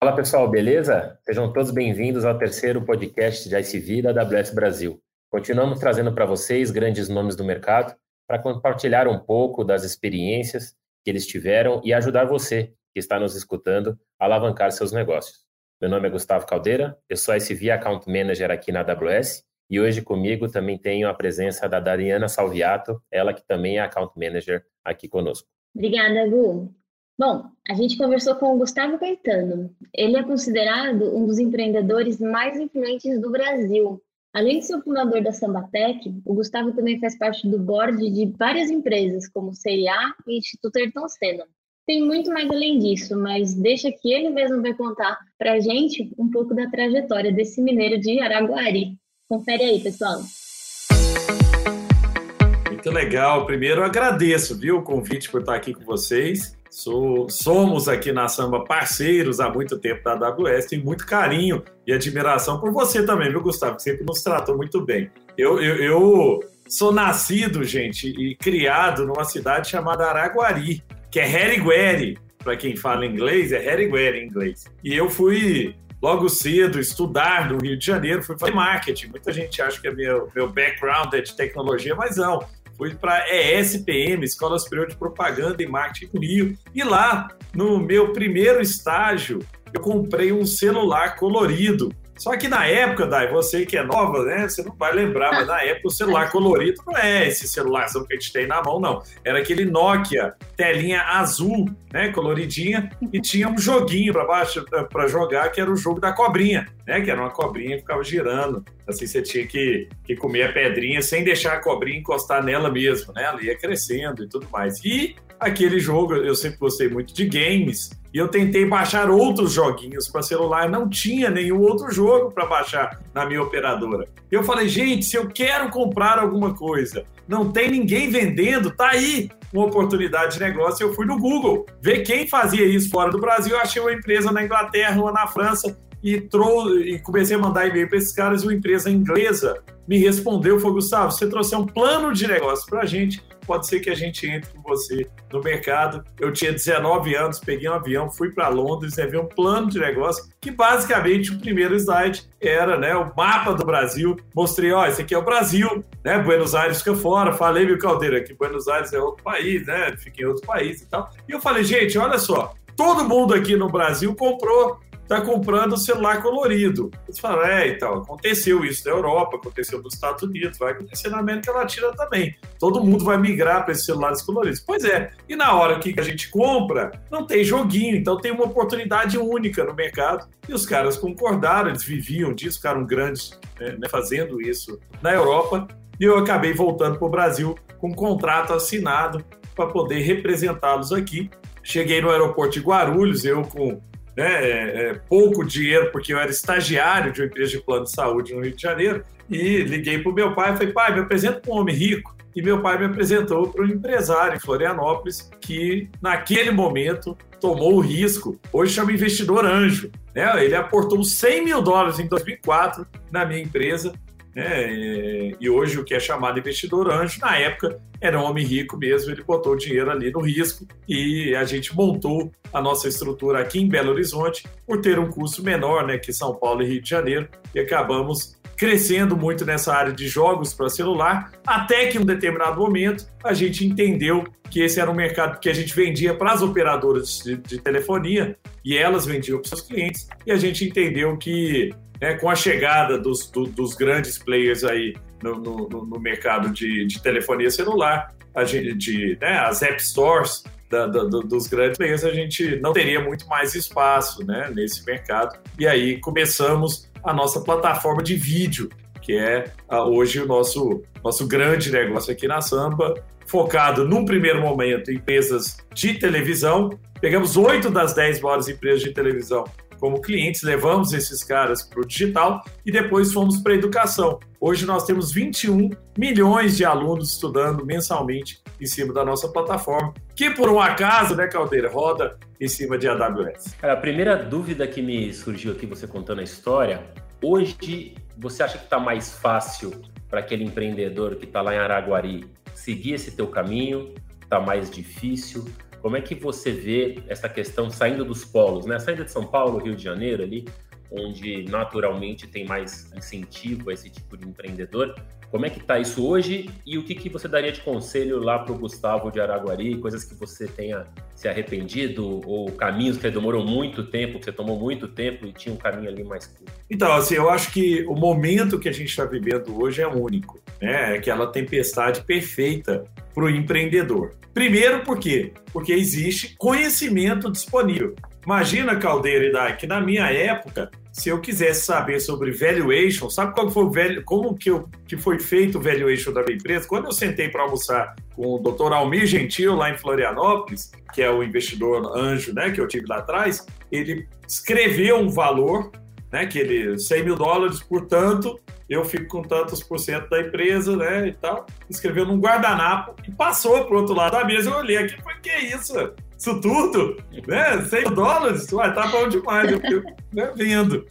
Fala pessoal, beleza? Sejam todos bem-vindos ao terceiro podcast de ICV da AWS Brasil. Continuamos trazendo para vocês grandes nomes do mercado para compartilhar um pouco das experiências que eles tiveram e ajudar você que está nos escutando a alavancar seus negócios. Meu nome é Gustavo Caldeira, eu sou ICV Account Manager aqui na AWS e hoje comigo também tenho a presença da Dariana Salviato, ela que também é Account Manager aqui conosco. Obrigada, Gu. Bom, a gente conversou com o Gustavo Caetano. Ele é considerado um dos empreendedores mais influentes do Brasil. Além de ser o fundador da Sambatec, o Gustavo também faz parte do board de várias empresas, como CIA e Instituto Ayrton Senna. Tem muito mais além disso, mas deixa que ele mesmo vai contar para a gente um pouco da trajetória desse mineiro de Araguari. Confere aí, pessoal. Muito legal. Primeiro, agradeço, viu, o convite por estar aqui com vocês. Sou, somos aqui na Samba parceiros há muito tempo da AWS, tenho muito carinho e admiração por você também, viu, Gustavo? Que sempre nos tratou muito bem. Eu, eu, eu sou nascido, gente, e criado numa cidade chamada Araguari, que é Herigueri. Para quem fala inglês, é Herigueri em inglês. E eu fui logo cedo estudar no Rio de Janeiro, fui fazer marketing. Muita gente acha que é meu, meu background é de tecnologia, mas não fui para ESPM, Escola Superior de Propaganda e Marketing do Rio. E lá, no meu primeiro estágio, eu comprei um celular colorido só que na época, Dai, você que é nova, né? Você não vai lembrar, mas na época o celular colorido não é esse celularzão que a gente tem na mão, não. Era aquele Nokia, telinha azul, né? Coloridinha, e tinha um joguinho para baixo para jogar, que era o jogo da cobrinha, né? Que era uma cobrinha que ficava girando. Assim você tinha que, que comer a pedrinha sem deixar a cobrinha encostar nela mesmo, né? Ela ia crescendo e tudo mais. E aquele jogo, eu sempre gostei muito de games, e eu tentei baixar outros joguinhos para celular, não tinha nenhum outro jogo para baixar na minha operadora. Eu falei, gente, se eu quero comprar alguma coisa, não tem ninguém vendendo, tá aí uma oportunidade de negócio. Eu fui no Google ver quem fazia isso fora do Brasil. Eu achei uma empresa na Inglaterra, uma na França, e, trou e comecei a mandar e-mail para esses caras. Uma empresa inglesa me respondeu: foi Gustavo, você trouxe um plano de negócio para a gente pode ser que a gente entre com você no mercado. Eu tinha 19 anos, peguei um avião, fui para Londres, vi um plano de negócio que basicamente o primeiro slide era né, o mapa do Brasil. Mostrei, ó, esse aqui é o Brasil, né? Buenos Aires fica fora. Falei, meu caldeira, que Buenos Aires é outro país, né? Fica em outro país e tal. E eu falei, gente, olha só, todo mundo aqui no Brasil comprou está comprando celular colorido. Eles falam, é, então, aconteceu isso na Europa, aconteceu nos Estados Unidos, vai acontecer na América Latina também. Todo mundo vai migrar para esses celulares coloridos. Pois é, e na hora que a gente compra, não tem joguinho, então tem uma oportunidade única no mercado. E os caras concordaram, eles viviam disso, ficaram grandes né, né fazendo isso na Europa. E eu acabei voltando para o Brasil com um contrato assinado para poder representá-los aqui. Cheguei no aeroporto de Guarulhos, eu com né, é, é, pouco dinheiro, porque eu era estagiário de uma empresa de plano de saúde no Rio de Janeiro, e liguei para o meu pai e falei, pai, me apresenta para um homem rico. E meu pai me apresentou para um empresário em Florianópolis que, naquele momento, tomou o risco. Hoje chama investidor anjo. Né? Ele aportou 100 mil dólares em 2004 na minha empresa né? E hoje o que é chamado investidor anjo, na época era um homem rico mesmo, ele botou o dinheiro ali no risco e a gente montou a nossa estrutura aqui em Belo Horizonte por ter um custo menor né, que São Paulo e Rio de Janeiro e acabamos crescendo muito nessa área de jogos para celular, até que em um determinado momento a gente entendeu que esse era um mercado que a gente vendia para as operadoras de, de telefonia e elas vendiam para os seus clientes, e a gente entendeu que né, com a chegada dos, do, dos grandes players aí no, no, no mercado de, de, telefonia celular, a gente, de, né, as app stores da, da, dos grandes players, a gente não teria muito mais espaço né, nesse mercado. E aí começamos a nossa plataforma de vídeo, que é hoje o nosso, nosso grande negócio aqui na Samba, focado num primeiro momento em empresas de televisão. Pegamos oito das dez maiores empresas de televisão como clientes, levamos esses caras para o digital e depois fomos para a educação. Hoje nós temos 21 milhões de alunos estudando mensalmente em cima da nossa plataforma, que por um acaso, né, Caldeira, roda em cima de AWS. Cara, a primeira dúvida que me surgiu aqui, você contando a história, hoje você acha que está mais fácil para aquele empreendedor que está lá em Araguari seguir esse teu caminho? Está mais difícil? Como é que você vê essa questão saindo dos polos, né? Saindo de São Paulo, Rio de Janeiro ali, onde naturalmente tem mais incentivo a esse tipo de empreendedor. Como é que está isso hoje e o que, que você daria de conselho lá para o Gustavo de Araguari? Coisas que você tenha se arrependido ou caminhos que demorou muito tempo, que você tomou muito tempo e tinha um caminho ali mais curto? Então, assim, eu acho que o momento que a gente está vivendo hoje é único. Né? É aquela tempestade perfeita para o empreendedor. Primeiro, por quê? Porque existe conhecimento disponível. Imagina, Caldeira e Dai, que na minha época, se eu quisesse saber sobre valuation, sabe qual foi o velho, como que, eu, que foi feito o valuation da minha empresa? Quando eu sentei para almoçar com o Dr. Almir Gentil lá em Florianópolis, que é o investidor anjo, né, que eu tive lá atrás, ele escreveu um valor, né, que ele 100 mil dólares, portanto, eu fico com tantos por cento da empresa, né, e tal. Escreveu num guardanapo e passou para o outro lado da mesa. Eu olhei aqui falei, que é isso? Isso tudo? Né? 100 dólares? Ué, tá bom demais. Eu, eu né, vendo.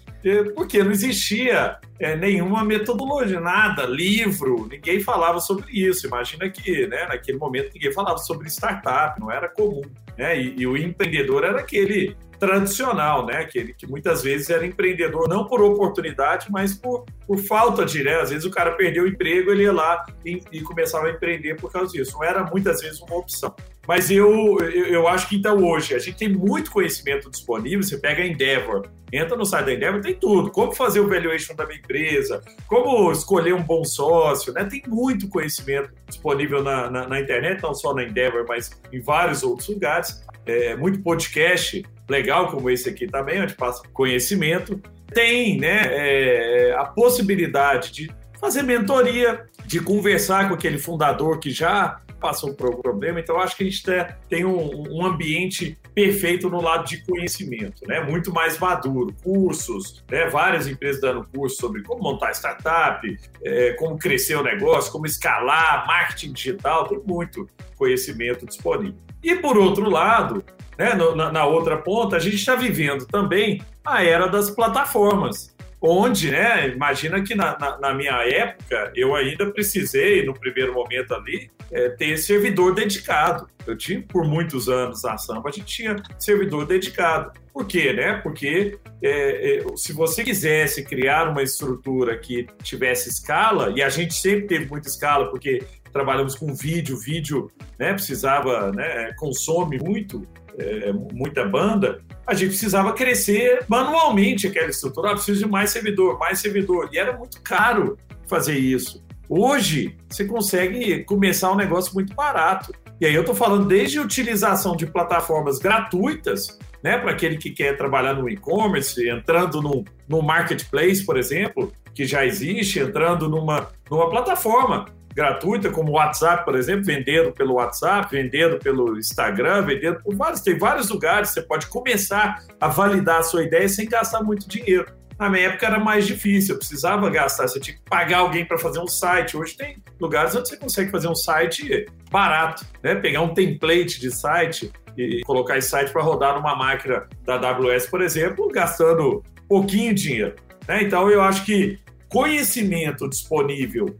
Porque não existia é, nenhuma metodologia, nada, livro, ninguém falava sobre isso. Imagina que né, naquele momento ninguém falava sobre startup, não era comum. Né? E, e o empreendedor era aquele tradicional, né? Que, que muitas vezes era empreendedor não por oportunidade, mas por, por falta de, né? Às vezes o cara perdeu o emprego, ele ia lá e, e começava a empreender por causa disso. Não era muitas vezes uma opção. Mas eu, eu, eu, acho que então hoje a gente tem muito conhecimento disponível. Você pega a Endeavor, entra no site da Endeavor, tem tudo. Como fazer o valuation da minha empresa, como escolher um bom sócio, né? Tem muito conhecimento disponível na, na, na internet, não só na Endeavor, mas em vários outros lugares. É, muito podcast legal como esse aqui também, onde passa conhecimento. Tem né, é, a possibilidade de fazer mentoria, de conversar com aquele fundador que já passou por algum problema. Então, acho que a gente tem um, um, ambiente perfeito no lado de conhecimento, né? Muito mais maduro. Cursos, né? Várias empresas dando cursos sobre como montar startup, é, como crescer o negócio, como escalar, marketing digital, tem muito conhecimento disponível. E por outro lado, né, na, na outra ponta, a gente está vivendo também a era das plataformas onde, né, imagina que na, na, na, minha época eu ainda precisei, no primeiro momento ali, é, ter servidor dedicado. Eu tinha, por muitos anos na Samba, a gente tinha servidor dedicado. Por quê, né? Porque é, é, se você quisesse criar uma estrutura que tivesse escala, e a gente sempre teve muita escala, porque trabalhamos com vídeo, vídeo né, precisava, né, consome muito, é, muita banda, a gente precisava crescer manualmente aquela estrutura. Ah, preciso de mais servidor, mais servidor. E era muito caro fazer isso. Hoje, você consegue começar um negócio muito barato. E aí eu estou falando desde a utilização de plataformas gratuitas, né, para aquele que quer trabalhar no e-commerce, entrando no, no marketplace, por exemplo, que já existe, entrando numa, numa plataforma gratuita, como o WhatsApp, por exemplo, vendendo pelo WhatsApp, vendendo pelo Instagram, vendendo por vários, tem vários lugares, você pode começar a validar a sua ideia sem gastar muito dinheiro. Na minha época era mais difícil, eu precisava gastar, você tinha que pagar alguém para fazer um site. Hoje tem lugares onde você consegue fazer um site barato, né? Pegar um template de site e colocar esse site para rodar numa máquina da AWS, por exemplo, gastando pouquinho dinheiro. Né? Então eu acho que conhecimento disponível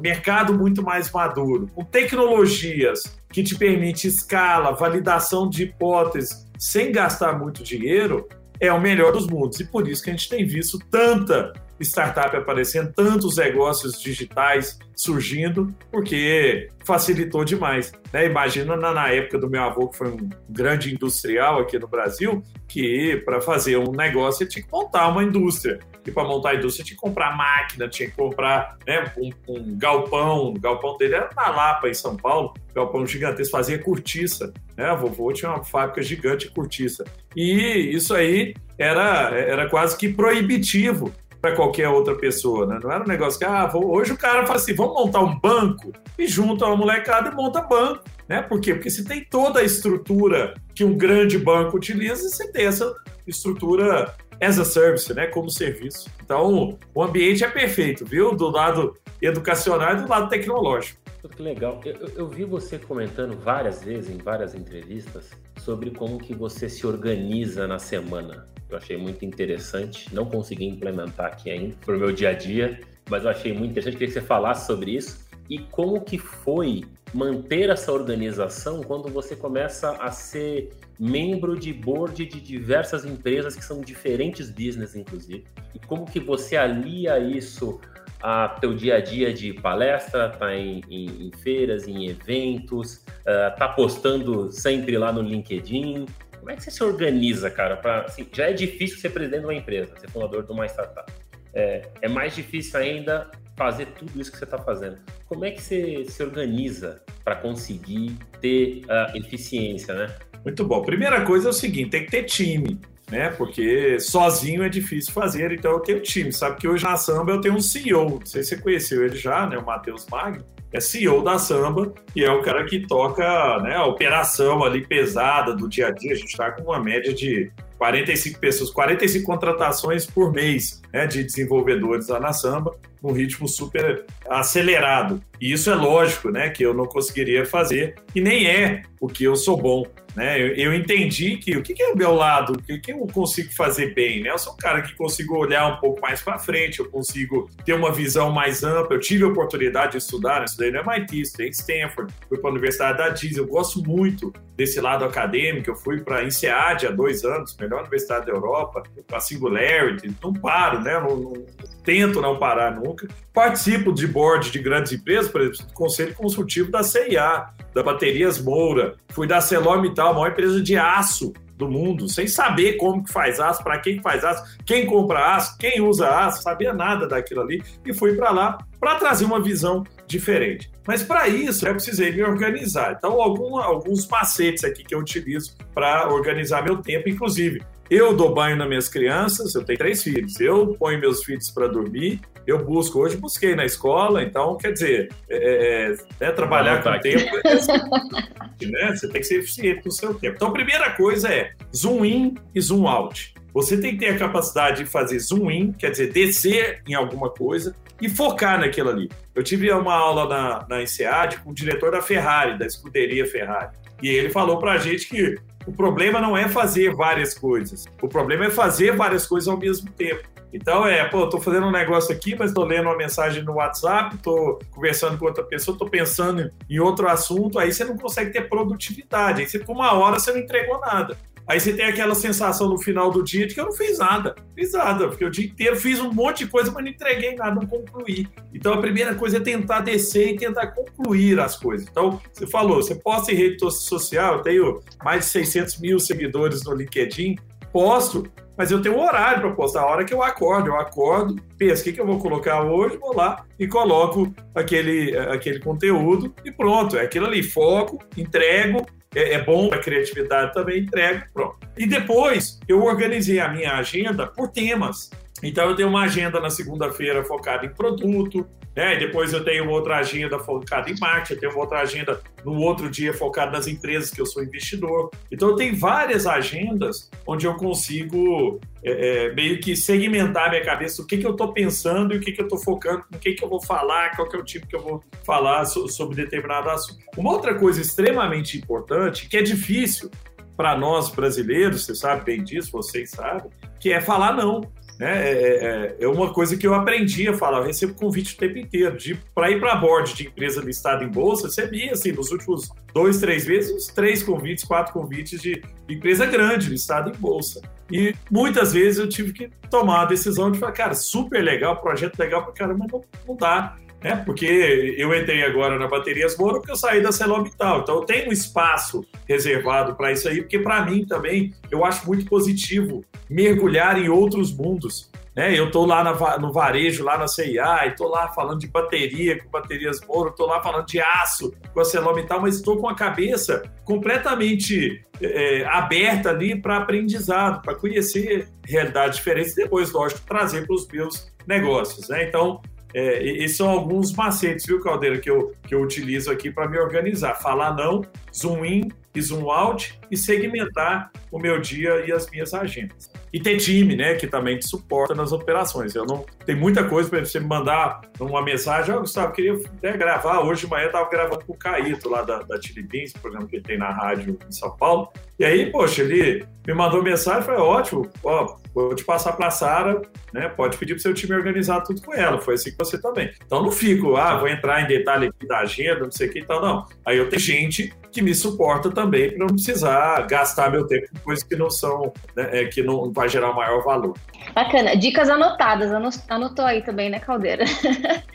mercado muito mais maduro, com tecnologias que te permite escala, validação de hipóteses sem gastar muito dinheiro, é o melhor dos mundos. E por isso que a gente tem visto tanta startup aparecendo, tantos negócios digitais surgindo, porque facilitou demais. Né? Imagina na, na, época do meu avô, que foi um grande industrial aqui no Brasil, que para fazer um negócio tinha que montar uma indústria. E para montar a indústria tinha que comprar máquina, tinha que comprar né, um, um, galpão. O galpão dele era na Lapa, em São Paulo, galpão gigantesco, fazia cortiça. Né? A vovô tinha uma fábrica gigante de cortiça. E isso aí era, era quase que proibitivo para qualquer outra pessoa, né? Não era um negócio que, ah, vou... hoje o cara fala assim, vamos montar um banco e junta uma molecada e monta banco, né? Por quê? Porque se tem toda a estrutura que um grande banco utiliza, você tem essa estrutura as a service, né? Como serviço. Então, o ambiente é perfeito, viu? Do lado educacional e do lado tecnológico. Que legal. Eu, eu, vi você comentando várias vezes em várias entrevistas sobre como que você se organiza na semana. Eu achei muito interessante. Não consegui implementar aqui ainda para o meu dia a dia, mas eu achei muito interessante. Queria que você falasse sobre isso. e como que foi manter essa organização quando você começa a ser membro de board de diversas empresas que são diferentes business, inclusive. E como que você alia isso a teu dia a dia de palestra, tá em, em, em feiras, em eventos, uh, tá postando sempre lá no LinkedIn. Como é que você se organiza, cara? Pra, assim, já é difícil ser presidente de uma empresa, ser fundador de uma startup. É, é mais difícil ainda fazer tudo isso que você está fazendo. Como é que você se organiza para conseguir ter uh, eficiência, né? Muito bom. Primeira coisa é o seguinte: tem que ter time, né? Porque sozinho é difícil fazer, então eu tenho time. Sabe que hoje na Samba eu tenho um CEO, não sei se você conheceu ele já, né? O Matheus Magno. É CEO da Samba e é o cara que toca né, a operação ali pesada do dia a dia. A gente está com uma média de 45 pessoas, 45 contratações por mês né, de desenvolvedores lá na Samba, num ritmo super acelerado. E isso é lógico, né, que eu não conseguiria fazer e nem é o que eu sou bom. Né? Eu, eu entendi que o que, que é o meu lado, o que, que eu consigo fazer bem. Né? Eu sou um cara que consigo olhar um pouco mais para frente, eu consigo ter uma visão mais ampla. Eu tive a oportunidade de estudar, né? estudei no MIT, estudei em Stanford, fui para a Universidade da Disney. Eu gosto muito desse lado acadêmico. Eu fui para a INSEAD há dois anos, melhor universidade da Europa, para Singularity. Não paro, né? Não, não, tento não parar nunca. Participo de board de grandes empresas, por exemplo, do Conselho Consultivo da CIA, da Baterias Moura, fui da Celormital, a maior empresa de aço do mundo, sem saber como que faz aço, para quem que faz aço, quem compra aço, quem usa aço, sabia nada daquilo ali e fui para lá para trazer uma visão diferente. Mas para isso eu precisei me organizar. Então, algum, alguns macetes aqui que eu utilizo para organizar meu tempo, inclusive eu dou banho nas minhas crianças, eu tenho três filhos. Eu ponho meus filhos para dormir, eu busco. Hoje busquei na escola, então, quer dizer, é, é, é né, trabalhar com o tempo, é, né? você tem que ser eficiente no seu tempo. Então, a primeira coisa é zoom in e zoom out. Você tem que ter a capacidade de fazer zoom in, quer dizer, descer em alguma coisa e focar naquilo ali. Eu tive uma aula na, na INSEAD com o diretor da Ferrari, da escuderia Ferrari. E ele falou para a gente que o problema não é fazer várias coisas. O problema é fazer várias coisas ao mesmo tempo. Então é, pô, tô fazendo um negócio aqui, mas tô lendo uma mensagem no WhatsApp, tô conversando com outra pessoa, tô pensando em outro assunto, aí você não consegue ter produtividade. Aí você, com uma hora, você não entregou nada. Aí você tem aquela sensação no final do dia de que eu não fiz nada. Fiz nada, porque o dia inteiro fiz um monte de coisa, mas não entreguei nada, não concluí. Então a primeira coisa é tentar descer e tentar concluir as coisas. Então, você falou, você posta em rede social, eu tenho mais de 600 mil seguidores no LinkedIn, posto, mas eu tenho um horário para postar, a hora que eu acordo. Eu acordo, penso, o que, que eu vou colocar hoje? Vou lá e coloco aquele, aquele conteúdo e pronto, é aquilo ali, foco, entrego, é, é bom para criatividade também, entrego, pronto. E depois eu organizei a minha agenda por temas. Então eu tenho uma agenda na segunda-feira focada em produto, né? depois eu tenho outra agenda focada em marketing, eu tenho outra agenda no outro dia focada nas empresas que eu sou investidor. Então eu tenho várias agendas onde eu consigo é, é, meio que segmentar minha cabeça o que, que eu estou pensando e o que, que eu estou focando, com que, que eu vou falar, qual que é o tipo que eu vou falar sobre determinado assunto. Uma outra coisa extremamente importante, que é difícil para nós brasileiros, você sabe bem disso, vocês sabem, que é falar não. Né? É, é, é, é, uma coisa que eu aprendi a falar. Eu recebo convite o tempo inteiro. Para ir para board de empresa listada em bolsa, recebi, assim, nos últimos dois, três meses, uns três convites, quatro convites de empresa grande listada em bolsa. E muitas vezes eu tive que tomar a decisão de falar, cara, super legal, projeto legal para caramba, não, não dá né? Porque eu entrei agora na Baterias Moura porque eu saí da Celobital. Então eu tenho um espaço reservado para isso aí, porque para mim também eu acho muito positivo mergulhar em outros mundos. Né? Eu estou lá na, no varejo, lá na CIA, estou lá falando de bateria com Baterias Moura, estou lá falando de aço com a Celobital, mas estou com a cabeça completamente é, aberta ali para aprendizado, para conhecer realidades diferentes depois, lógico, trazer para os meus negócios. Né? Então, é, esses são alguns macetes, viu, Caldeira, que eu, que eu utilizo aqui para me organizar. Falar não, zoom in e zoom out e segmentar o meu dia e as minhas agendas. E ter time, né, que também te suporta nas operações. Eu não tem muita coisa para você me mandar uma mensagem, oh, Gustavo, queria até gravar, hoje de manhã estava gravando com o Caíto lá da, da Chili Beans, que ele tem na rádio em São Paulo, e aí, poxa, ele me mandou mensagem, foi ótimo, ó, vou te passar para a Sara, né? Pode pedir para seu time organizar tudo com ela. Foi assim que você também. Então não fico, ah, vou entrar em detalhe aqui da agenda, não sei o que e tal, não. Aí eu tenho gente que me suporta também para não precisar gastar meu tempo com coisas que não são, né, é, que não vai gerar maior valor. Bacana. Dicas anotadas. Anotou aí também, né, Caldeira?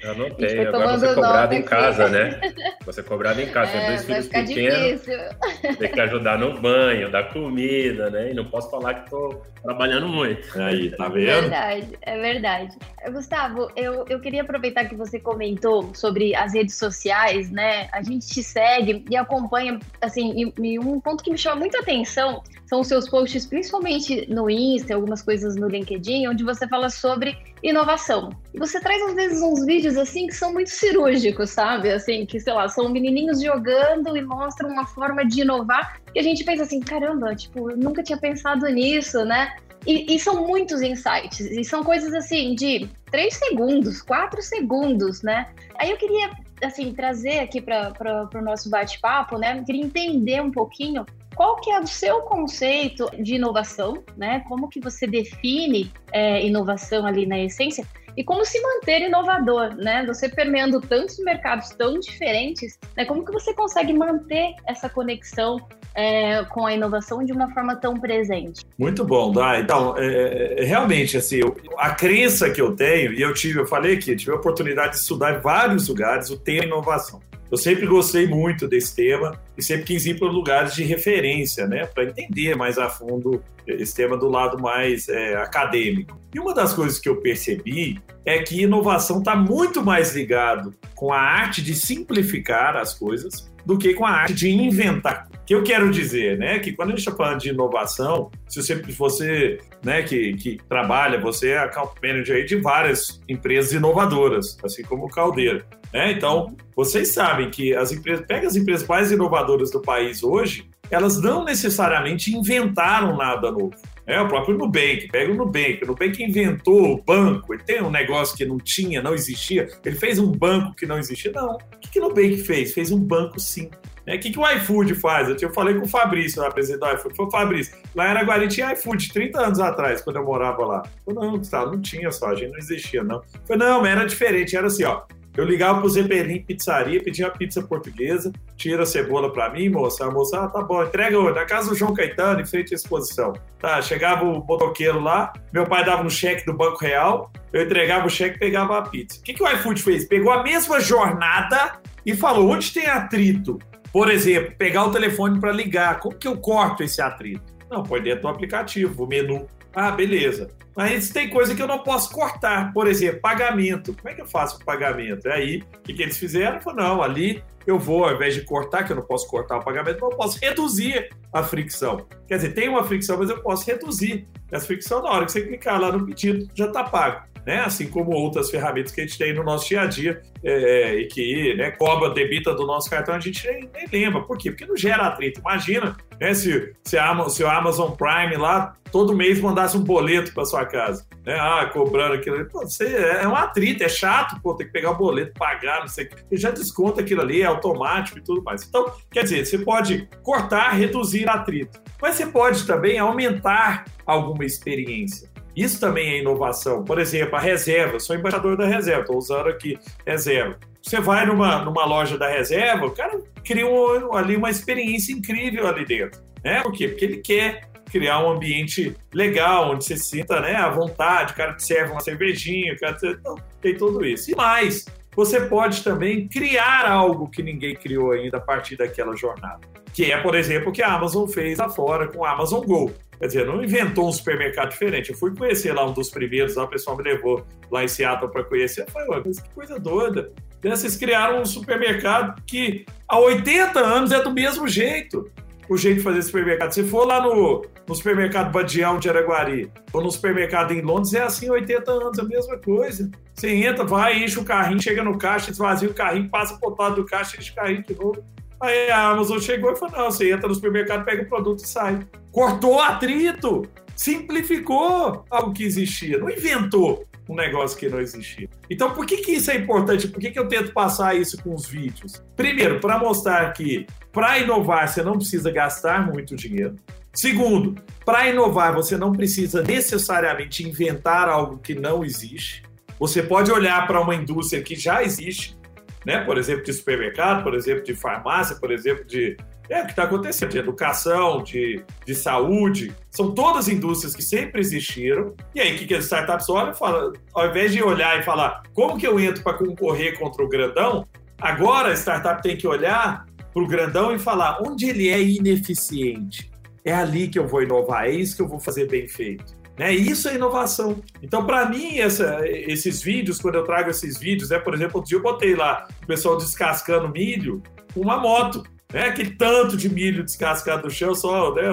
Eu anotei. Agora você cobrado em casa, né? Você cobrado em casa. É, tem dois filhos pequenos. Difícil. Tem que ajudar no banho, dar comida, né? E não posso falar que estou trabalhando muito. Aí, tá vendo? É verdade, é verdade. Gustavo, eu, eu queria aproveitar que você comentou sobre as redes sociais, né? A gente te segue e acompanha, assim, e, e um ponto que me muita atenção são os seus posts, principalmente no Insta, algumas coisas no LinkedIn, onde você fala sobre inovação. E você traz às vezes uns vídeos assim que são muito cirúrgicos, sabe? Assim, que sei lá, são menininhos jogando e mostram uma forma de inovar que a gente pensa assim, caramba, tipo, eu nunca tinha pensado nisso, né? E, e, são muitos insights, e são coisas assim de três segundos, quatro segundos, né? Aí eu queria, assim, trazer aqui para o nosso bate-papo, né? Eu queria entender um pouquinho qual que é o seu conceito de inovação, né? Como que você define é, inovação ali na essência e como se manter inovador, né? Você permeando tantos mercados tão diferentes, né? Como que você consegue manter essa conexão é, com a inovação de uma forma tão presente? Muito bom, Dá. Então, é, é, realmente, assim, a crença que eu tenho, e eu tive, eu falei aqui, tive a oportunidade de estudar em vários lugares o tema inovação. Eu sempre gostei muito desse tema e sempre quis ir para lugares de referência, né, para entender mais a fundo esse tema do lado mais é, acadêmico. E uma das coisas que eu percebi é que inovação está muito mais ligado com a arte de simplificar as coisas do que com a arte de inventar. O que eu quero dizer, né, que quando a gente está falando de inovação, se você, você né, que, que trabalha, você é account manager de várias empresas inovadoras, assim como o Caldeira. Né? Então, vocês sabem que as empresas, pega as empresas mais inovadoras do país hoje, elas não necessariamente inventaram nada novo. É o próprio Nubank, pega o Nubank. O Nubank inventou o banco, ele tem um negócio que não tinha, não existia. Ele fez um banco que não existia. Não. O que, que o Nubank fez? Fez um banco sim. É, o que, que o iFood faz? Eu, falei com o Fabrício, lá, presidente do iFood. Falei, Fabrício, lá em Araguari tinha iFood 30 anos atrás, quando eu morava lá. Eu falei, não, Gustavo, não tinha só, a gente não existia, não. Eu falei, não, mas era diferente, era assim, ó. Eu ligava pro Zeppelin Pizzaria, pedia pizza portuguesa, tira a cebola para mim, moça. A moça, ah, tá bom, entrega na casa do João Caetano, em frente à exposição. Tá, chegava o motoqueiro lá, meu pai dava um cheque do Banco Real, eu entregava o cheque e pegava a pizza. O que, que o iFood fez? Pegou a mesma jornada e falou: onde tem atrito? Por exemplo, pegar o telefone para ligar. Como que eu corto esse atrito? Não, põe dentro do aplicativo, o menu. Ah, beleza. Mas tem coisa que eu não posso cortar. Por exemplo, pagamento. Como é que eu faço o pagamento? É aí, o que, eles fizeram? Falaram, não, ali eu vou, ao invés de cortar, que eu não posso cortar o pagamento, eu posso reduzir a fricção. Quer dizer, tem uma fricção, mas eu posso reduzir essa fricção na hora que você clicar lá no pedido, já está pago né? assim como outras ferramentas que a gente tem no nosso dia a dia é, e que né, cobra, debita do nosso cartão, a gente nem, nem, lembra. Por quê? Porque não gera atrito. Imagina né, se, se, a, se o Amazon Prime lá todo mês mandasse um boleto para sua casa. Né? Ah, cobrando aquilo. Pô, você, é, é um atrito, é chato, pô, ter que pegar o boleto, pagar, não sei o que. já desconta aquilo ali, é automático e tudo mais. Então, quer dizer, você pode cortar, reduzir atrito. Mas você pode também aumentar alguma experiência. Isso também é inovação. Por exemplo, a reserva. Sou embaixador da reserva, estou usando aqui reserva. Você vai numa, numa loja da reserva, o cara cria um, ali uma experiência incrível ali dentro. Né? Por quê? Porque ele quer criar um ambiente legal, onde você sinta né, à vontade, o cara te serve uma cervejinha, o cara te... então, tem tudo isso. E mais, você pode também criar algo que ninguém criou ainda a partir daquela jornada. Que é, por exemplo, o que a Amazon fez lá fora com o Amazon Go. Quer dizer, não inventou um supermercado diferente. Eu fui conhecer lá um dos primeiros, lá, o pessoal me levou lá em Seattle para conhecer. Eu falei, mas que coisa doida. Vocês criaram um supermercado que há 80 anos é do mesmo jeito. O jeito de fazer supermercado. Se for lá no, no supermercado Badião de Araguari ou no supermercado em Londres, é assim 80 anos, a mesma coisa. Você entra, vai, enche o carrinho, chega no caixa, esvazia o carrinho, passa por lado do caixa, enche o carrinho de novo. Aí a Amazon chegou e falou: não, você entra no supermercado, pega o produto e sai. Cortou atrito, simplificou algo que existia, não inventou um negócio que não existia. Então, por que, que isso é importante? Por que, que eu tento passar isso com os vídeos? Primeiro, para mostrar que para inovar você não precisa gastar muito dinheiro. Segundo, para inovar você não precisa necessariamente inventar algo que não existe. Você pode olhar para uma indústria que já existe, né? por exemplo, de supermercado, por exemplo, de farmácia, por exemplo, de é o que está acontecendo, de educação, de, de saúde, são todas indústrias que sempre existiram. E aí, o que, que as startups olham falam? Ao invés de olhar e falar como que eu entro para concorrer contra o grandão, agora a startup tem que olhar para o grandão e falar onde ele é ineficiente. É ali que eu vou inovar, é isso que eu vou fazer bem feito. Né? Isso é inovação. Então, para mim, essa, esses vídeos, quando eu trago esses vídeos, né? por exemplo, outro dia eu botei lá o pessoal descascando milho com uma moto né? Aquele tanto de milho descascado do chão, só, né?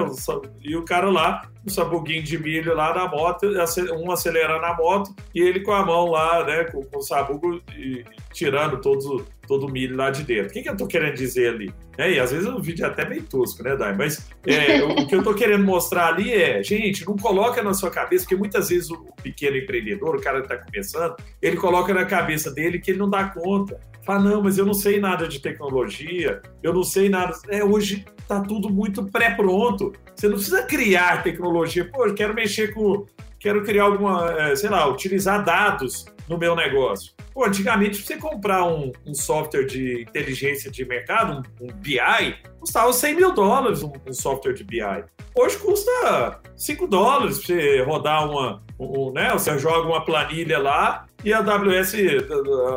E o cara lá, um sabuguinho de milho lá na moto, um acelerando a moto e ele com a mão lá, né? Com, com o sabugo e, tirando todos, todo o milho lá de dentro. O que, que eu tô querendo dizer ali? É, e às vezes o vídeo é até meio tosco, né, Dai? Mas é, o, que eu tô querendo mostrar ali é, gente, não coloca na sua cabeça, porque muitas vezes o, pequeno empreendedor, o cara que tá começando, ele coloca na cabeça dele que ele não dá conta. Fala, não, mas eu não sei nada de tecnologia, eu não sei nada. É, hoje está tudo muito pré-pronto. Você não precisa criar tecnologia. Pô, eu quero mexer com. Quero criar alguma, é, sei lá, utilizar dados no meu negócio. Pô, antigamente, você comprar um, um, software de inteligência de mercado, um, um BI, custava 100 mil dólares um, um, software de BI. Hoje custa 5 dólares você rodar uma. Um, né? Você joga uma planilha lá e a AWS,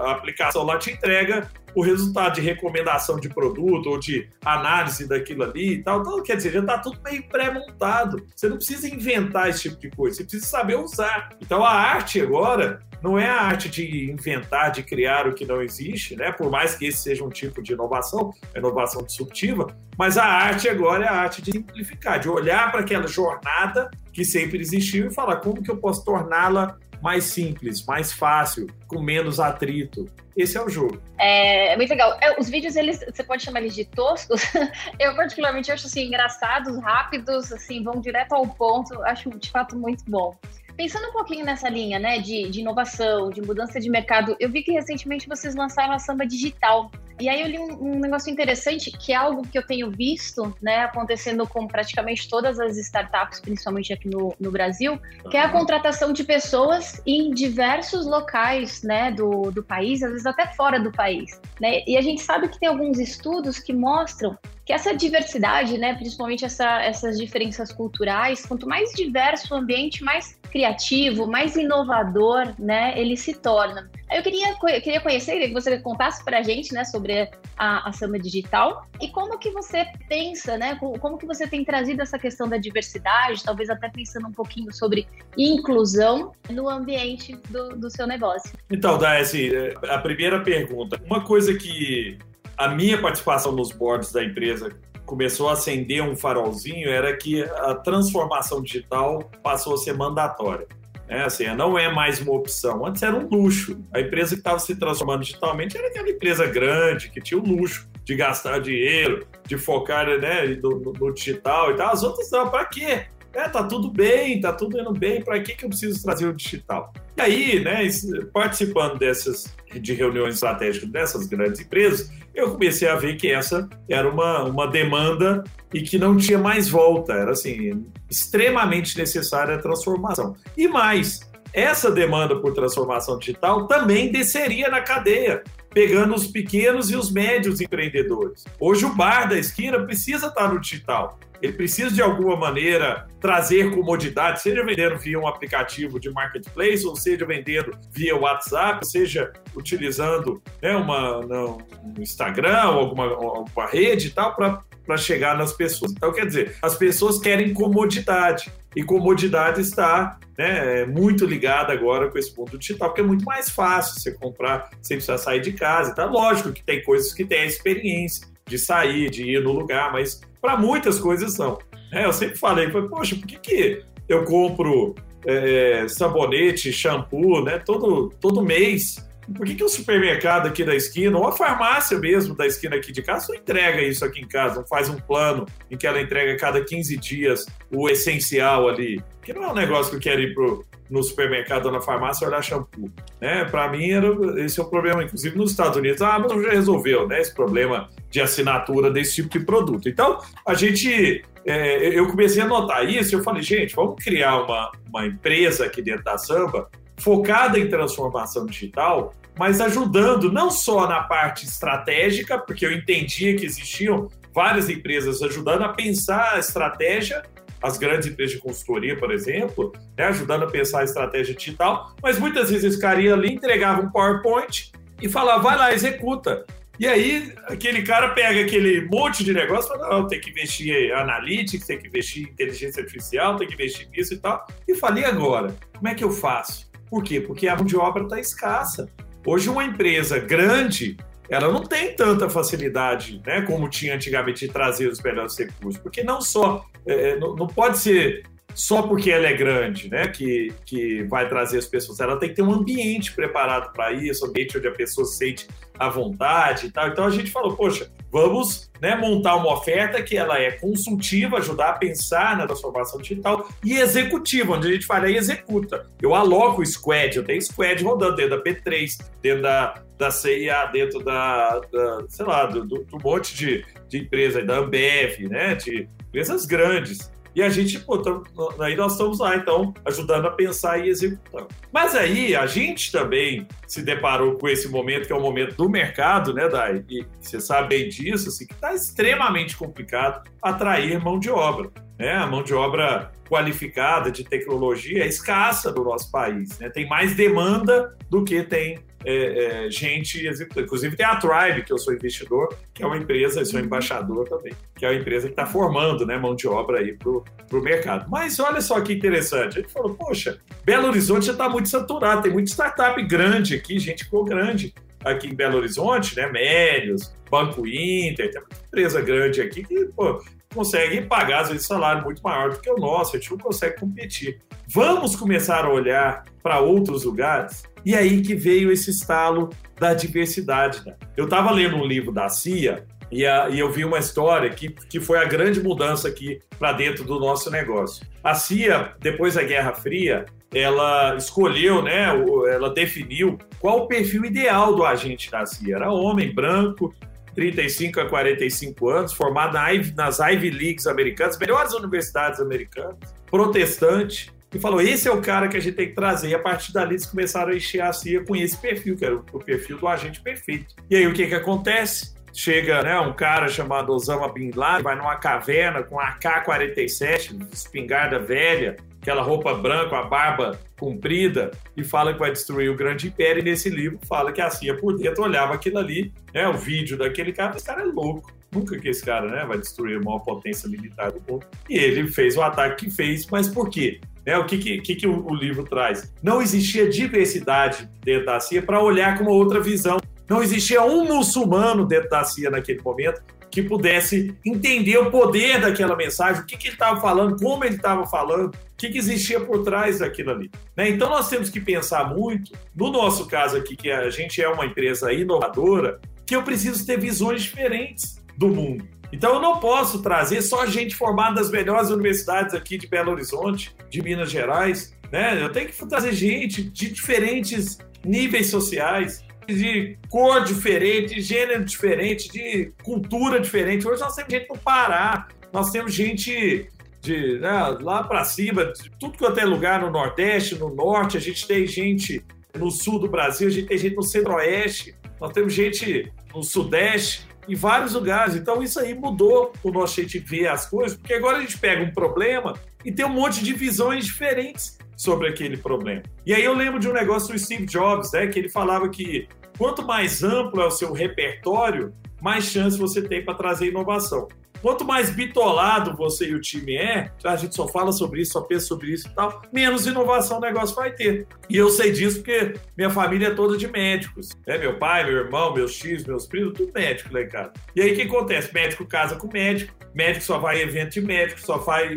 a aplicação lá te entrega o resultado de recomendação de produto ou de análise daquilo ali e tal. Então, quer dizer, já está tudo meio pré-montado. Você não precisa inventar esse tipo de coisa, você precisa saber usar. Então, a arte agora não é a arte de inventar, de criar o que não existe, né? Por mais que esse seja um tipo de inovação, inovação disruptiva, mas a arte agora é a arte de simplificar, de olhar para aquela jornada que sempre existiu e falar como que eu posso torná-la mais simples, mais fácil, com menos atrito. Esse é o jogo. É, é muito legal. É, os vídeos, eles, você pode chamar eles de toscos. Eu particularmente acho assim engraçados, rápidos, assim, vão direto ao ponto. Acho de fato muito bom. Pensando um pouquinho nessa linha, né, de, de inovação, de mudança de mercado, eu vi que recentemente vocês lançaram a Samba Digital. E aí eu li um, um, negócio interessante, que é algo que eu tenho visto, né, acontecendo com praticamente todas as startups, principalmente aqui no, no Brasil, que é a contratação de pessoas em diversos locais, né, do, do país, às vezes até fora do país, né? E a gente sabe que tem alguns estudos que mostram que essa diversidade, né, principalmente essa, essas diferenças culturais, quanto mais diverso o ambiente, mais criativo, mais inovador, né, ele se torna. Eu queria, queria conhecer, queria que você contasse para a gente, né, sobre a, a Samba Digital e como que você pensa, né, como, que você tem trazido essa questão da diversidade, talvez até pensando um pouquinho sobre inclusão no ambiente do, do seu negócio. Então, Daisy, é, a primeira pergunta, uma coisa que a minha participação nos boards da empresa começou a acender um farolzinho era que a transformação digital passou a ser mandatória. É, assim, não é mais uma opção. Antes era um luxo. A empresa que estava se transformando digitalmente era aquela empresa grande, que tinha o luxo de gastar dinheiro, de focar né, no, no digital e tal. As outras não, para quê? É, tá tudo bem, tá tudo indo bem, para que, que eu preciso trazer o digital? E aí, né, participando dessas de reuniões estratégicas dessas grandes empresas, eu comecei a ver que essa era uma, uma demanda e que não tinha mais volta, era assim, extremamente necessária a transformação. E mais, essa demanda por transformação digital também desceria na cadeia, pegando os pequenos e os médios empreendedores. Hoje o bar da esquina precisa estar no digital ele precisa de alguma maneira trazer comodidade, seja vendendo via um aplicativo de marketplace, ou seja vendendo via WhatsApp, seja utilizando né, uma, um Instagram alguma, alguma rede e tal, para chegar nas pessoas. Então, quer dizer, as pessoas querem comodidade. E comodidade está né, muito ligada agora com esse mundo digital, porque é muito mais fácil você comprar sem precisar sair de casa. Tá lógico que tem coisas que têm a experiência de sair, de ir no lugar, mas para muitas coisas não. É, eu sempre falei, poxa, por que, que eu compro é, sabonete, shampoo, né, todo, todo mês por que, que o supermercado aqui da esquina, ou a farmácia mesmo da esquina aqui de casa, não entrega isso aqui em casa, não faz um plano em que ela entrega cada 15 dias o essencial ali? Que não é um negócio que eu quero ir pro, no supermercado ou na farmácia olhar shampoo. Né? Para mim, era, esse é o problema, inclusive nos Estados Unidos. Ah, mas já resolveu né? esse problema de assinatura desse tipo de produto. Então, a gente. É, eu comecei a notar isso eu falei, gente, vamos criar uma, uma empresa aqui dentro da Samba focada em transformação digital, mas ajudando não só na parte estratégica, porque eu entendia que existiam várias empresas ajudando a pensar a estratégia, as grandes empresas de consultoria, por exemplo, né, ajudando a pensar a estratégia digital, mas muitas vezes esse carinha ali entregava um PowerPoint e falava, vai lá, executa. E aí, aquele cara pega aquele monte de negócio e fala: não, tem que investir em analytics, tem que investir em inteligência artificial, tem que investir nisso e tal. E falei agora, como é que eu faço? Por quê? Porque a mão de obra está escassa. Hoje, uma empresa grande, ela não tem tanta facilidade, né, como tinha antigamente de trazer os melhores recursos, porque não só, é, é não, não pode ser só porque ela é grande, né, que, que vai trazer as pessoas. Ela tem que ter um ambiente preparado para isso, um ambiente onde a pessoa se sente à vontade e tal. Então a gente falou, poxa, vamos né, montar uma oferta que ela é consultiva, ajudar a pensar na transformação digital e executiva, onde a gente fala e executa. Eu aloco o squad, eu tenho squad rodando dentro da P3, dentro da, da CIA, dentro da, da sei lá, do, do, do monte de, de empresas, da Ambev, né, de empresas grandes. E a gente, pô, tam, aí nós estamos lá, então, ajudando a pensar e executar. Mas aí a gente também se deparou com esse momento, que é o momento do mercado, né, Dai? E você sabe bem disso, assim, que está extremamente complicado atrair mão de obra. Né? A mão de obra qualificada de tecnologia é escassa no nosso país. Né? Tem mais demanda do que tem é, é, gente executiva. Inclusive tem a Tribe, que eu sou investidor, que é uma empresa, eu sou embaixador também, que é uma empresa que está formando né, mão de obra aí para o mercado. Mas olha só que interessante, a gente falou, poxa, Belo Horizonte já está muito saturado, tem muita startup grande aqui, gente ficou grande aqui em Belo Horizonte, né? Médios, Banco Inter, tem muita empresa grande aqui que pô, consegue pagar, às vezes, salário muito maior do que o nosso, a gente não consegue competir. Vamos começar a olhar para outros lugares? E aí que veio esse estalo da diversidade. Né? Eu estava lendo um livro da CIA e, a, e, eu vi uma história que, que foi a grande mudança aqui para dentro do nosso negócio. A CIA, depois da Guerra Fria, ela escolheu, né, ela definiu qual o perfil ideal do agente da CIA. Era homem, branco, 35 a 45 anos, formado nas Ivy Leagues americanas, melhores universidades americanas, protestante, e falou: esse é o cara que a gente tem que trazer. E a partir dali eles começaram a encher a CIA com esse perfil, que era o perfil do agente perfeito. E aí o que, que acontece? Chega né, um cara chamado Osama Bin Laden, vai numa caverna com a AK-47, espingarda velha, aquela roupa branca, a barba comprida, e fala que vai destruir o grande império. E nesse livro fala que a CIA por dentro olhava aquilo ali, né, o vídeo daquele cara, esse cara é louco. Nunca que esse cara né, vai destruir a maior potência militar do mundo. E ele fez o ataque que fez, mas por quê? Né, o que, que, que o, o livro traz? Não existia diversidade dentro da CIA para olhar com uma outra visão. Não existia um muçulmano dentro da CIA naquele momento que pudesse entender o poder daquela mensagem, o que, que ele estava falando, como ele estava falando, o que, que, existia por trás daquilo ali. Né? Então nós temos que pensar muito, no nosso caso aqui, que a gente é uma empresa inovadora, que eu preciso ter visões diferentes do mundo. Então eu não posso trazer só gente formada das melhores universidades aqui de Belo Horizonte, de Minas Gerais, né? Eu tenho que trazer gente de diferentes níveis sociais, de cor diferente, gênero diferente, de cultura diferente. Hoje nós temos gente do Pará, nós temos gente de né, lá para cima, de tudo quanto é lugar no Nordeste, no Norte, a gente tem gente no sul do Brasil, a gente tem gente no Centro-Oeste, nós temos gente no Sudeste em vários lugares. Então isso aí mudou o nosso jeito de ver as coisas, porque agora a gente pega um problema e tem um monte de visões diferentes sobre aquele problema. E aí eu lembro de um negócio do Steve Jobs, né, que ele falava que quanto mais amplo é o seu repertório, mais chance você tem para trazer inovação. Quanto mais bitolado você e o time é, a gente só fala sobre isso, só pensa sobre isso e tal, menos inovação o negócio vai ter. E eu sei disso porque minha família é toda de médicos. Né? Meu pai, meu irmão, meus tios, meus primos, tudo médico em casa. E aí o que acontece? Médico casa com médico, médico só vai evento de médico, só vai,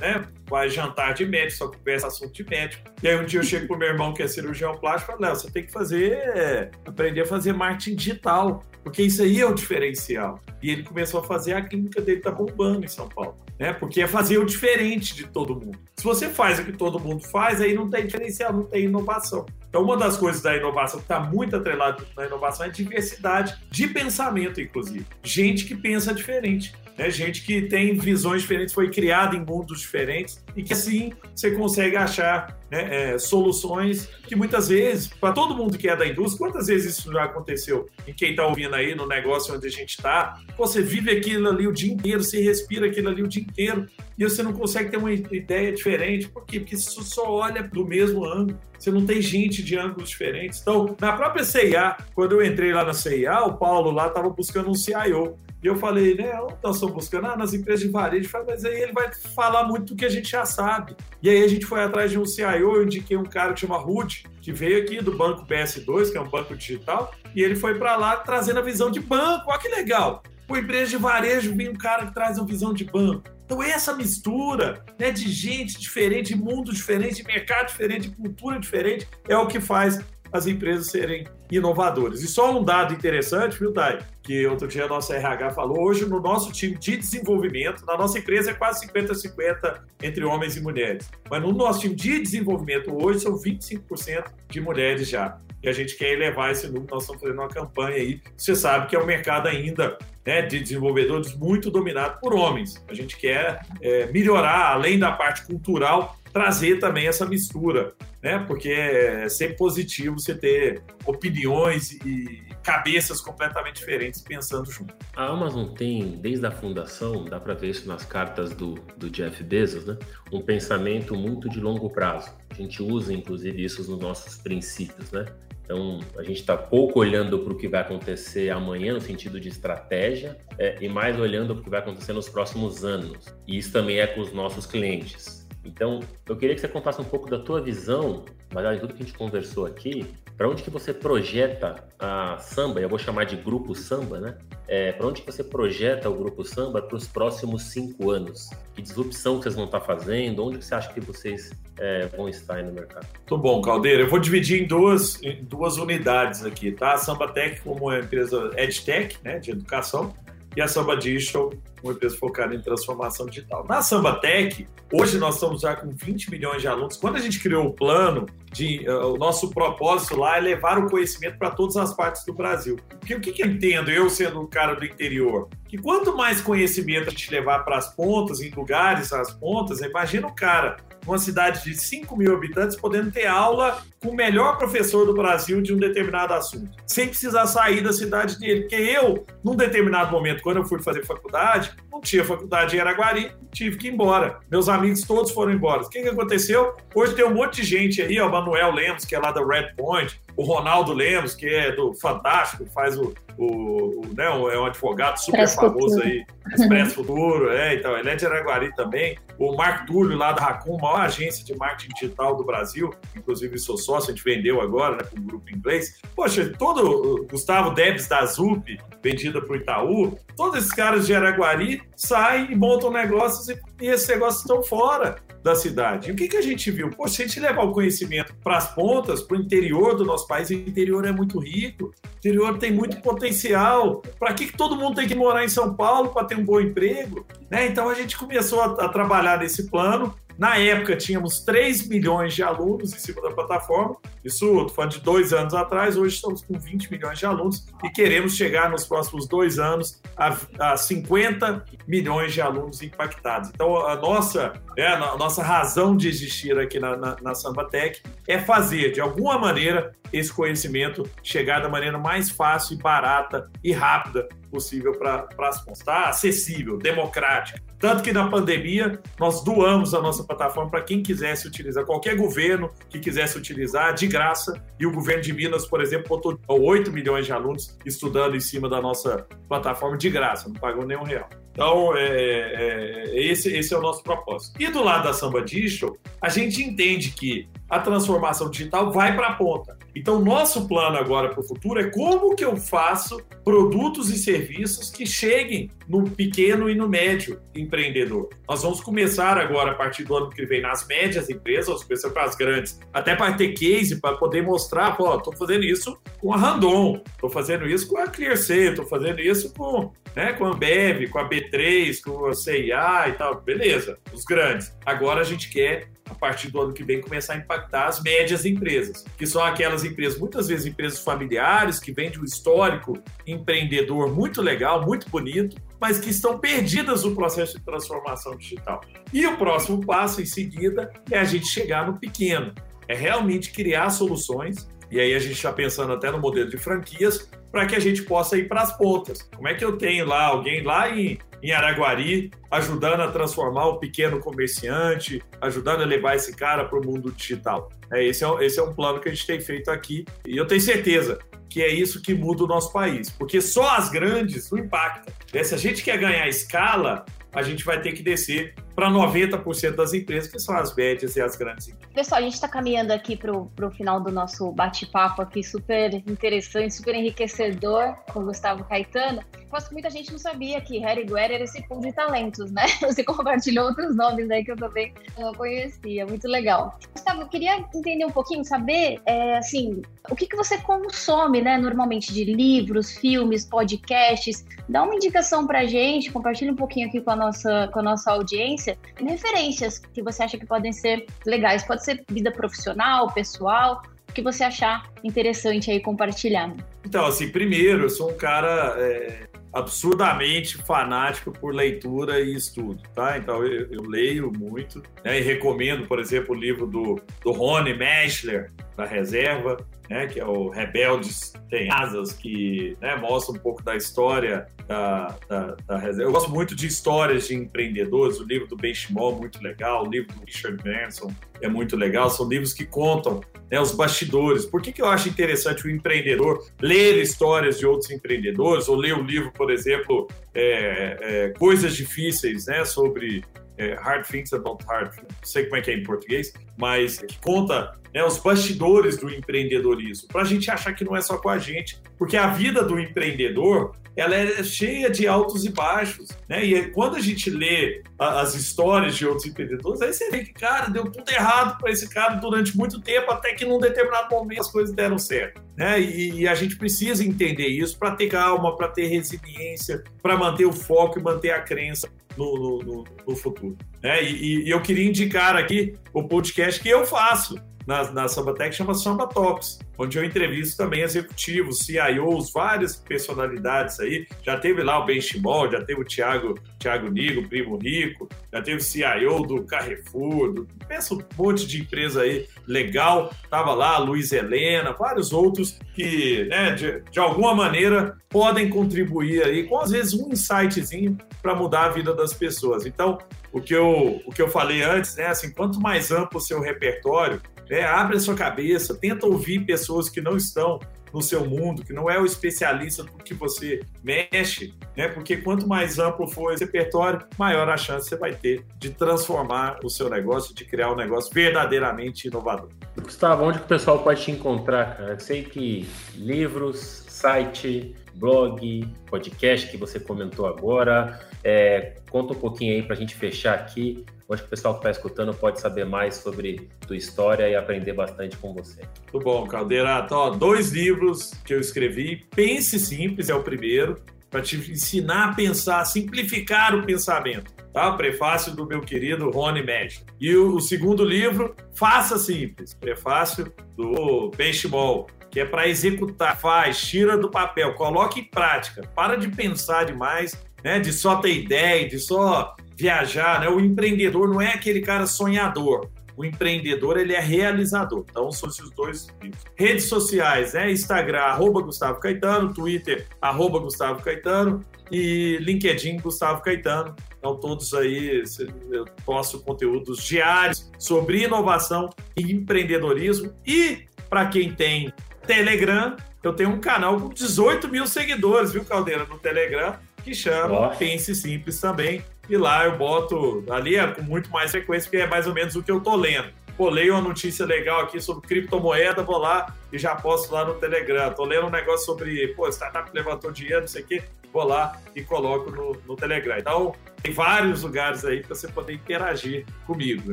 né, vai jantar de médico, só conversa assunto de médico. E aí um dia eu chego pro meu irmão que é cirurgião plástico e falo, Léo, você tem que fazer, aprender a fazer marketing digital. Porque isso aí é o diferencial. E ele começou a fazer, a clínica dele tá bombando em São Paulo. Né? Porque é fazer o diferente de todo mundo. Se você faz o que todo mundo faz, aí não tem diferencial, não tem inovação. Então, uma das coisas da inovação que está muito atrelada na inovação é diversidade de pensamento, inclusive. Gente que pensa diferente né? gente que tem visões diferentes, foi criada em mundos diferentes e que assim você consegue achar né, é, soluções que muitas vezes, para todo mundo que é da indústria, quantas vezes isso já aconteceu em quem está ouvindo aí no negócio onde a gente está? Você vive aquilo ali o dia inteiro, você respira aquilo ali o dia inteiro e você não consegue ter uma ideia diferente. Por quê? Porque você só olha do mesmo ângulo. Você não tem gente de ângulos diferentes. Então, na própria CIA, quando eu entrei lá na CIA, o Paulo lá estava buscando um CIO. E eu falei, né, onde nós estamos buscando? Ah, nas empresas de varejo. Mas aí ele vai falar muito do que a gente já sabe. E aí a gente foi atrás de um CIO, eu indiquei um cara que chama Rude, que veio aqui do banco BS2, que é um banco digital, e ele foi para lá trazendo a visão de banco. Olha que legal. Por empresa de varejo vem um cara que traz a visão de banco. Então, essa mistura né, de gente diferente, de mundo diferente, de mercado diferente, de cultura diferente, é o que faz as empresas serem inovadoras. E só um dado interessante, viu, Dai? Que outro dia a nossa RH falou, hoje no nosso time de desenvolvimento, na nossa empresa é quase 50-50 entre homens e mulheres. Mas no nosso time de desenvolvimento hoje são 25% de mulheres já. E a gente quer elevar esse número, nós estamos fazendo uma campanha aí. Você sabe que é um mercado ainda né, de desenvolvedores muito dominado por homens. A gente quer é, melhorar, além da parte cultural, trazer também essa mistura, né? Porque é sempre positivo você ter opiniões e cabeças completamente diferentes pensando junto. A Amazon tem, desde a fundação, dá para ver isso nas cartas do, do Jeff Bezos, né? Um pensamento muito de longo prazo. A gente usa, inclusive, isso nos nossos princípios, né? Então, a gente está pouco olhando para o que vai acontecer amanhã, no sentido de estratégia, é, e mais olhando para o que vai acontecer nos próximos anos. E isso também é com os nossos clientes. Então, eu queria que você contasse um pouco da tua visão, baseado em tudo que a gente conversou aqui, para onde que você projeta a samba, eu vou chamar de grupo samba, né? É, para onde que você projeta o grupo samba para os próximos cinco anos? Que disrupção que vocês vão estar fazendo? Onde que você acha que vocês é, vão estar aí no mercado? Tudo bom, Caldeira. Eu vou dividir em duas, em duas unidades aqui, tá? A Samba Tech como empresa EdTech, né, de educação, e a Samba Digital, uma empresa focada em transformação digital. Na Samba Tech, hoje nós estamos já com 20 milhões de alunos. Quando a gente criou o plano, de, uh, o nosso propósito lá é levar o conhecimento para todas as partes do Brasil. Porque o que, que eu entendo, eu sendo um cara do interior? Que quanto mais conhecimento a gente levar para as pontas, em lugares às pontas, imagina o cara uma cidade de 5 mil habitantes podendo ter aula com o melhor professor do Brasil de um determinado assunto, sem precisar sair da cidade dele. Porque eu, num determinado momento, quando eu fui fazer faculdade, não tinha faculdade em Araguari, tive que ir embora. Meus amigos todos foram embora. O que, que aconteceu? Hoje tem um monte de gente aí, ó, o Manuel Lemos, que é lá da Red Point, o Ronaldo Lemos, que é do Fantástico, faz o, o, o né, é um advogado super famoso aí, Expresso Futuro, é, então, ele é de Araguari também. O Marco Túlio, lá da Racon, maior agência de marketing digital do Brasil, inclusive sou sócio, a gente vendeu agora, né, com um grupo inglês. Poxa, todo Gustavo Debs da ZUP, vendida para o Itaú, todos esses caras de Araguari saem e montam negócios e, e esses negócios estão fora da cidade. E o que, que a gente viu? Pô, se a gente levar o conhecimento para as pontas, para o interior do nosso país, o interior é muito rico, o interior tem muito potencial. Para que, que todo mundo tem que morar em São Paulo para ter um bom emprego? Né? Então a gente começou a, a trabalhar nesse plano na época, tínhamos 3 milhões de alunos em cima da plataforma. Isso, falando de dois anos atrás, hoje estamos com 20 milhões de alunos e queremos chegar nos próximos dois anos a, a 50 milhões de alunos impactados. Então, a nossa, é, a nossa razão de existir aqui na, na, na Sambatec é fazer, de alguma maneira, esse conhecimento chegar da maneira mais fácil barata e rápida possível para as pontas. Está acessível, democrática. Tanto que na pandemia nós doamos a nossa plataforma para quem quisesse utilizar, qualquer governo que quisesse utilizar de graça. E o governo de Minas, por exemplo, botou 8 milhões de alunos estudando em cima da nossa plataforma de graça, não pagou nenhum real. Então, é, é, esse, esse é o nosso propósito. E do lado da Samba Digital, a gente entende que a transformação digital vai para a ponta. Então, nosso plano agora para o futuro é como que eu faço produtos e serviços que cheguem no pequeno e no médio empreendedor. Nós vamos começar agora, a partir do ano que vem, nas médias empresas, começando para as grandes, até para ter case, para poder mostrar, pô, estou fazendo isso com a Randon, estou fazendo isso com a ClearSale, estou fazendo isso com, né, com a Ambev, com a B3, com a CIA e tal. Beleza, os grandes. Agora a gente quer a partir do ano que vem, começar a impactar as médias empresas, que são aquelas empresas, muitas vezes empresas familiares, que vêm de um histórico empreendedor muito legal, muito bonito, mas que estão perdidas no processo de transformação digital. E o próximo passo, em seguida, é a gente chegar no pequeno, é realmente criar soluções e aí a gente está pensando até no modelo de franquias para que a gente possa ir para as pontas. Como é que eu tenho lá alguém lá em em Araguari, ajudando a transformar o pequeno comerciante, ajudando a levar esse cara para o mundo digital. É, esse, é, esse é um plano que a gente tem feito aqui e eu tenho certeza que é isso que muda o nosso país, porque só as grandes não impactam. Se a gente quer ganhar escala, a gente vai ter que descer para 90% das empresas, que são as médias e as grandes empresas. Pessoal, a gente está caminhando aqui para o final do nosso bate-papo aqui, super interessante, super enriquecedor com o Gustavo Caetano. Mas muita gente não sabia que Harry Guerra era esse pool de talentos, né? Você compartilhou outros nomes aí que eu também não conhecia, muito legal. Gustavo, eu queria entender um pouquinho, saber, é, assim, o que, que você consome, né, normalmente de livros, filmes, podcasts. Dá uma indicação para gente, compartilha um pouquinho aqui com a nossa, com a nossa audiência referências que você acha que podem ser legais. Pode ser vida profissional, pessoal, o que você achar interessante aí compartilhar. Então, assim, primeiro, eu sou um cara é, absurdamente fanático por leitura e estudo, tá? Então, eu, eu leio muito né, e recomendo, por exemplo, o livro do, do Rony Meschler, da Reserva, né, que é o Rebeldes Tem Asas, que né, mostra um pouco da história da, da, da, reserva. Eu gosto muito de histórias de empreendedores, o livro do Ben Shimon é muito legal, o livro do Richard Branson é muito legal, são livros que contam né, os bastidores. Por que, que eu acho interessante o empreendedor ler histórias de outros empreendedores, ou ler o livro, por exemplo, é, é, Coisas Difíceis, né, sobre é, Hard Things About Hard, não sei como é que é em português, mas que conta né, os bastidores do empreendedorismo, para a gente achar que não é só com a gente, porque a vida do empreendedor ela é cheia de altos e baixos, né? E quando a gente lê a, as histórias de outros empreendedores, aí você vê que, cara, deu tudo errado para esse cara durante muito tempo, até que num determinado momento as coisas deram certo, né? E, e a gente precisa entender isso para ter calma, para ter resiliência, para manter o foco e manter a crença no, no, no futuro. Né? E, e, eu queria indicar aqui o podcast que eu faço na, na Sambatec, chama Samba Talks onde eu entrevisto também executivos, CIOs, várias personalidades aí. Já teve lá o Ben Chimol, já teve o Thiago, Thiago Nigo, Primo Rico, já teve o CIO do Carrefour, do, pensa um monte de empresa aí legal. Tava lá a Luiz Helena, vários outros que, né, de, de alguma maneira podem contribuir aí com às vezes um insightzinho para mudar a vida das pessoas. Então, o que eu, o que eu falei antes, né, assim, quanto mais amplo o seu repertório, né, abre a sua cabeça, tenta ouvir pessoas que não estão no seu mundo, que não é o especialista do que você mexe, né? Porque quanto mais amplo for esse repertório, maior a chance você vai ter de transformar o seu negócio, de criar um negócio verdadeiramente inovador. Gustavo, onde que o pessoal pode te encontrar, cara? Eu sei que livros, site, blog, podcast que você comentou agora. É, conta um pouquinho aí para a gente fechar aqui onde o pessoal que está escutando pode saber mais sobre tua história e aprender bastante com você. Muito bom, Caldeira. Então, dois livros que eu escrevi. Pense Simples é o primeiro, para te ensinar a pensar, simplificar o pensamento. Tá? Prefácio do meu querido Rony Mesh. E o, o, segundo livro, Faça Simples. Prefácio do Benchimol, que é para executar. Faz, tira do papel, coloque em prática. Para de pensar demais, né? de só ter ideia, de só viajar, né? O empreendedor não é aquele cara sonhador. O empreendedor, ele é realizador. Então, são esses dois. Redes sociais, né? Instagram, arroba Gustavo Caetano, Twitter, arroba Gustavo Caetano e LinkedIn, Gustavo Caetano. Então, todos aí, eu posto conteúdos diários sobre inovação e empreendedorismo. E, para quem tem Telegram, eu tenho um canal com 18 mil seguidores, viu, Caldeira, no Telegram que chama Pense Simples também. E lá eu boto, ali é com muito mais frequência, porque é mais ou menos o que eu tô lendo. Pô, leio uma notícia legal aqui sobre criptomoeda, vou lá e já posto lá no Telegram. Tô lendo um negócio sobre, pô, startup levantou dinheiro, não sei o quê, vou lá e coloco no, no Telegram. Então, tem vários lugares aí para você poder interagir comigo,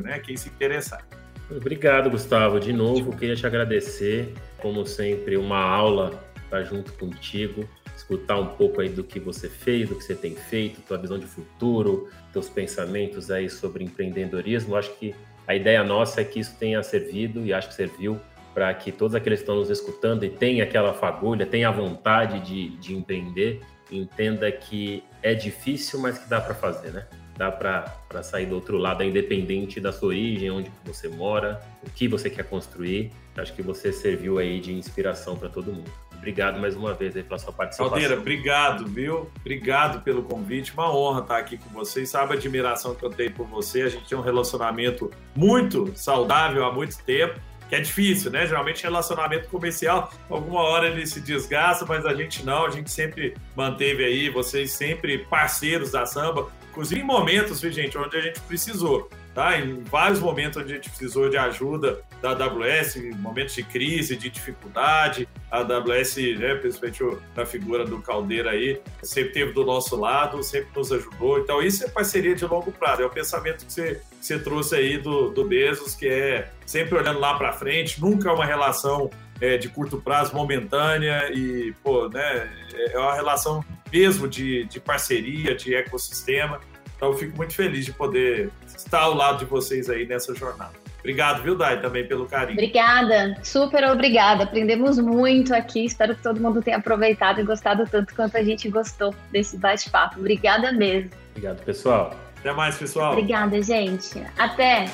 né? Quem se interessar. Obrigado, Gustavo. De novo, queria te agradecer. Como sempre, uma aula estar junto contigo escutar um pouco aí do que você fez, do que você tem feito, tua visão de futuro, teus pensamentos aí sobre empreendedorismo. acho que a ideia nossa é que isso tenha servido e acho que serviu para que todos aqueles que estão nos escutando e tenham aquela fagulha, tenham a vontade de, de empreender, entenda que é difícil, mas que dá para fazer, né? Dá para sair do outro lado, independente da sua origem, onde você mora, o que você quer construir. Acho que você serviu aí de inspiração para todo mundo. Obrigado mais uma vez aí pela sua participação. Caldeira, obrigado, viu? Obrigado pelo convite. Uma honra estar aqui com vocês. Sabe a admiração que eu tenho por você. A gente tem um relacionamento muito saudável há muito tempo que é difícil, né? Geralmente relacionamento comercial, alguma hora ele se desgasta, mas a gente não, a gente sempre manteve aí, vocês sempre parceiros da samba, inclusive em momentos, viu, gente, onde a gente precisou tá? Em vários momentos onde a gente precisou de ajuda da AWS, momentos de crise, de dificuldade, a AWS, né, principalmente na figura do Caldeira aí, sempre teve do nosso lado, sempre nos ajudou. Então, isso é parceria de longo prazo. É o pensamento que você, que você trouxe aí do, do Bezos, que é sempre olhando lá para frente, nunca é uma relação é, de curto prazo, momentânea e, pô, né, é uma relação mesmo de, de parceria, de ecossistema. Então, eu fico muito feliz de poder estar ao lado de vocês aí nessa jornada. Obrigado, viu, Dai, também pelo carinho. Obrigada, super obrigada. Aprendemos muito aqui. Espero que todo mundo tenha aproveitado e gostado tanto quanto a gente gostou desse bate-papo. Obrigada mesmo. Obrigado, pessoal. Até mais, pessoal. Obrigada, gente. Até.